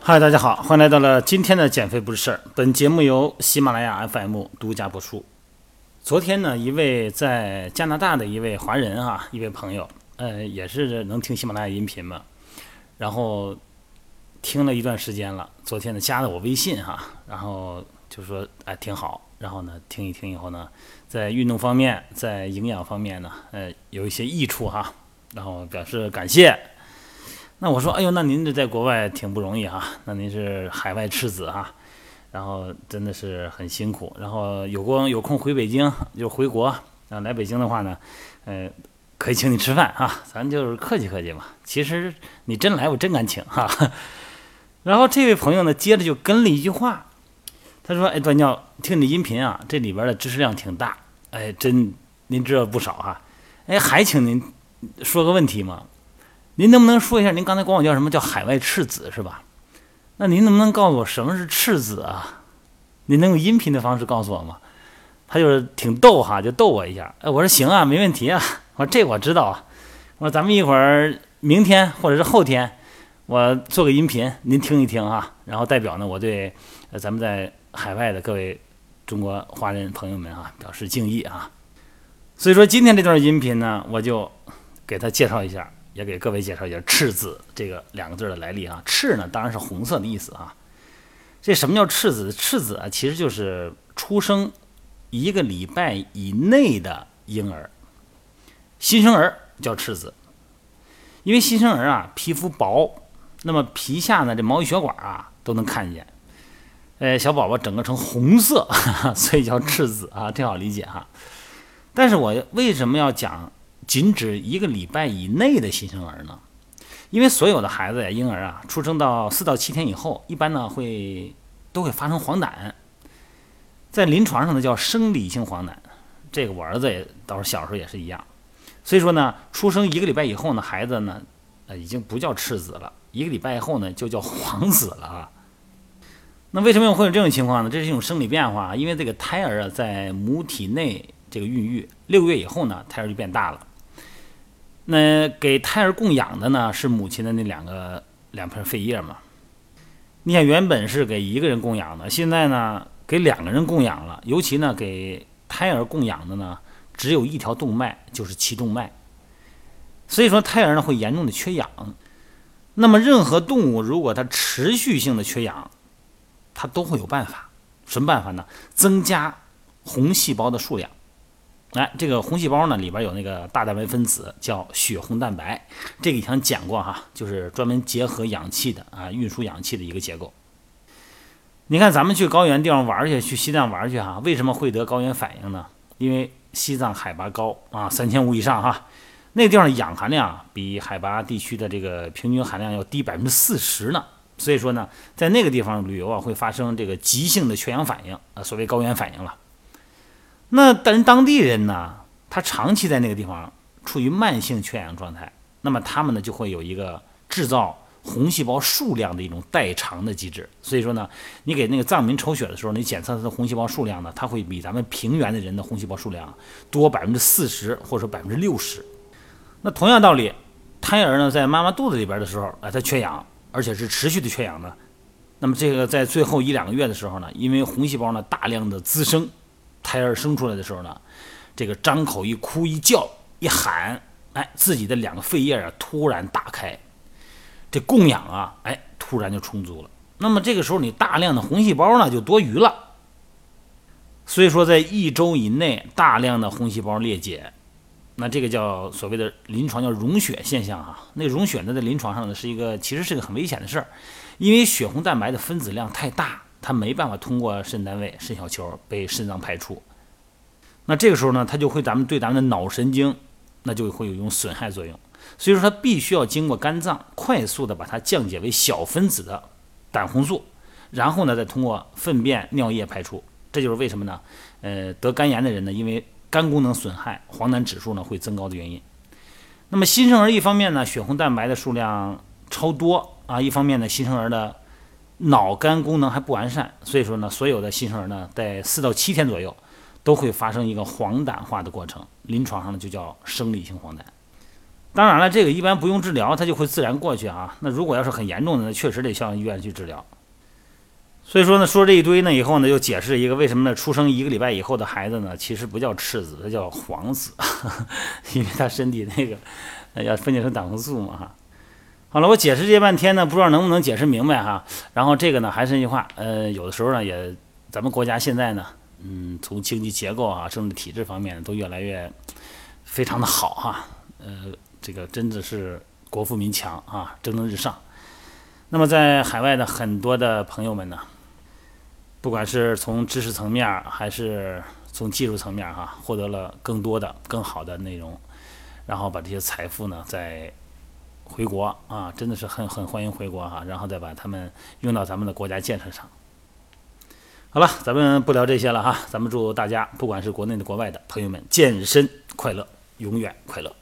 嗨，大家好，欢迎来到了今天的减肥不是事儿。本节目由喜马拉雅 FM 独家播出。昨天呢，一位在加拿大的一位华人啊，一位朋友，呃，也是能听喜马拉雅音频嘛，然后听了一段时间了。昨天呢，加了我微信哈，然后就说哎挺好。然后呢，听一听以后呢，在运动方面，在营养方面呢，呃，有一些益处哈。然后表示感谢。那我说，哎呦，那您这在国外挺不容易哈，那您是海外赤子哈，然后真的是很辛苦。然后有光有空回北京就回国啊，来北京的话呢，呃，可以请你吃饭啊，咱就是客气客气嘛。其实你真来，我真敢请哈。然后这位朋友呢，接着就跟了一句话，他说：“哎，段教，听你音频啊，这里边的知识量挺大，哎，真您知道不少哈。哎，还请您说个问题吗？”您能不能说一下？您刚才管我叫什么叫海外赤子是吧？那您能不能告诉我什么是赤子啊？您能用音频的方式告诉我吗？他就是挺逗哈，就逗我一下。哎，我说行啊，没问题啊。我说这我知道啊。我说咱们一会儿明天或者是后天，我做个音频，您听一听哈。然后代表呢，我对咱们在海外的各位中国华人朋友们啊表示敬意啊。所以说今天这段音频呢，我就给他介绍一下。也给各位介绍一下“赤子”这个两个字的来历啊。赤呢，当然是红色的意思啊。这什么叫赤子？赤子啊，其实就是出生一个礼拜以内的婴儿，新生儿叫赤子。因为新生儿啊，皮肤薄，那么皮下呢，这毛细血管啊都能看见。呃，小宝宝整个成红色，所以叫赤子啊，挺好理解哈。但是我为什么要讲？仅指一个礼拜以内的新生儿呢，因为所有的孩子呀，婴儿啊，出生到四到七天以后，一般呢会都会发生黄疸，在临床上呢叫生理性黄疸。这个我儿子也到时候小时候也是一样，所以说呢，出生一个礼拜以后呢，孩子呢，呃，已经不叫赤子了，一个礼拜以后呢就叫黄子了啊。那为什么会有这种情况呢？这是一种生理变化，因为这个胎儿啊在母体内这个孕育六个月以后呢，胎儿就变大了。那给胎儿供养的呢是母亲的那两个两片肺叶嘛？你想原本是给一个人供养的，现在呢给两个人供养了。尤其呢给胎儿供养的呢只有一条动脉，就是脐动脉。所以说胎儿呢会严重的缺氧。那么任何动物如果它持续性的缺氧，它都会有办法。什么办法呢？增加红细胞的数量。来，这个红细胞呢，里边有那个大蛋白分子，叫血红蛋白。这个以前讲过哈，就是专门结合氧气的啊，运输氧气的一个结构。你看，咱们去高原地方玩去，去西藏玩去哈，为什么会得高原反应呢？因为西藏海拔高啊，三千五以上哈，那个地方的氧含量比海拔地区的这个平均含量要低百分之四十呢。所以说呢，在那个地方旅游啊，会发生这个急性的缺氧反应啊，所谓高原反应了。那但当地人呢，他长期在那个地方处于慢性缺氧状态，那么他们呢就会有一个制造红细胞数量的一种代偿的机制。所以说呢，你给那个藏民抽血的时候，你检测他的红细胞数量呢，它会比咱们平原的人的红细胞数量多百分之四十或者说百分之六十。那同样道理，胎儿呢在妈妈肚子里边的时候，啊，他缺氧，而且是持续的缺氧呢，那么这个在最后一两个月的时候呢，因为红细胞呢大量的滋生。胎儿生出来的时候呢，这个张口一哭一叫一喊，哎，自己的两个肺叶啊突然打开，这供氧啊，哎，突然就充足了。那么这个时候你大量的红细胞呢就多余了，所以说在一周以内大量的红细胞裂解，那这个叫所谓的临床叫溶血现象啊。那溶血呢在临床上呢是一个其实是个很危险的事儿，因为血红蛋白的分子量太大。它没办法通过肾单位、肾小球被肾脏排出，那这个时候呢，它就会咱们对咱们的脑神经，那就会有一种损害作用。所以说，它必须要经过肝脏快速的把它降解为小分子的胆红素，然后呢，再通过粪便、尿液排出。这就是为什么呢？呃，得肝炎的人呢，因为肝功能损害，黄疸指数呢会增高的原因。那么新生儿一方面呢，血红蛋白的数量超多啊，一方面呢，新生儿的。脑干功能还不完善，所以说呢，所有的新生儿呢，在四到七天左右，都会发生一个黄疸化的过程，临床上呢就叫生理性黄疸。当然了，这个一般不用治疗，它就会自然过去啊。那如果要是很严重的，那确实得上医院去治疗。所以说呢，说这一堆呢以后呢，又解释一个为什么呢？出生一个礼拜以后的孩子呢，其实不叫赤子，它叫黄子，因为他身体那个要分解成胆红素嘛哈。好了，我解释这半天呢，不知道能不能解释明白哈。然后这个呢，还是那句话，呃，有的时候呢，也咱们国家现在呢，嗯，从经济结构啊、政治体制方面都越来越非常的好哈，呃。这个真的是国富民强啊，蒸蒸日上。那么在海外的很多的朋友们呢，不管是从知识层面还是从技术层面哈，获得了更多的、更好的内容，然后把这些财富呢在回国啊，真的是很很欢迎回国哈，然后再把他们用到咱们的国家建设上。好了，咱们不聊这些了哈，咱们祝大家不管是国内的、国外的朋友们健身快乐，永远快乐。